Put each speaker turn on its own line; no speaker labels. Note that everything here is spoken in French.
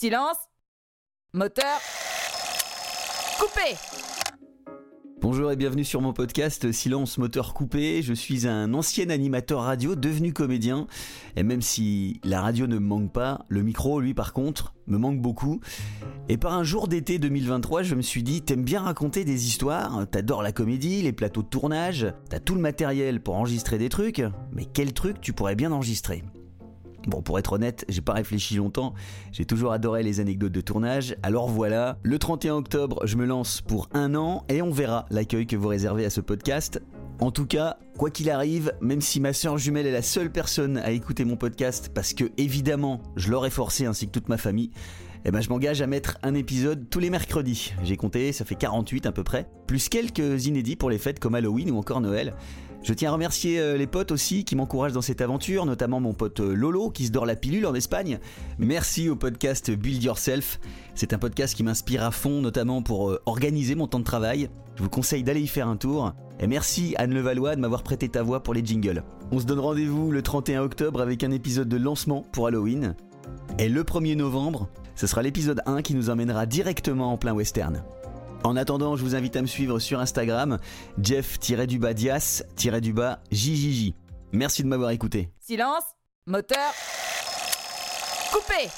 Silence. Moteur. Coupé.
Bonjour et bienvenue sur mon podcast Silence Moteur Coupé. Je suis un ancien animateur radio devenu comédien. Et même si la radio ne me manque pas, le micro, lui, par contre, me manque beaucoup. Et par un jour d'été 2023, je me suis dit, t'aimes bien raconter des histoires, t'adores la comédie, les plateaux de tournage, t'as tout le matériel pour enregistrer des trucs, mais quel truc tu pourrais bien enregistrer? Bon, pour être honnête, j'ai pas réfléchi longtemps, j'ai toujours adoré les anecdotes de tournage, alors voilà, le 31 octobre, je me lance pour un an et on verra l'accueil que vous réservez à ce podcast. En tout cas, quoi qu'il arrive, même si ma soeur jumelle est la seule personne à écouter mon podcast, parce que évidemment, je l'aurais forcé ainsi que toute ma famille, eh ben je m'engage à mettre un épisode tous les mercredis. J'ai compté, ça fait 48 à peu près, plus quelques inédits pour les fêtes comme Halloween ou encore Noël. Je tiens à remercier euh, les potes aussi qui m'encouragent dans cette aventure, notamment mon pote euh, Lolo qui se dort la pilule en Espagne. Merci au podcast Build Yourself. C'est un podcast qui m'inspire à fond, notamment pour euh, organiser mon temps de travail. Je vous conseille d'aller y faire un tour. Et merci Anne Levallois de m'avoir prêté ta voix pour les jingles. On se donne rendez-vous le 31 octobre avec un épisode de lancement pour Halloween. Et le 1er novembre, ce sera l'épisode 1 qui nous emmènera directement en plein western. En attendant, je vous invite à me suivre sur Instagram, jeff-dias-jjj. Merci de m'avoir écouté.
Silence. Moteur. Coupé.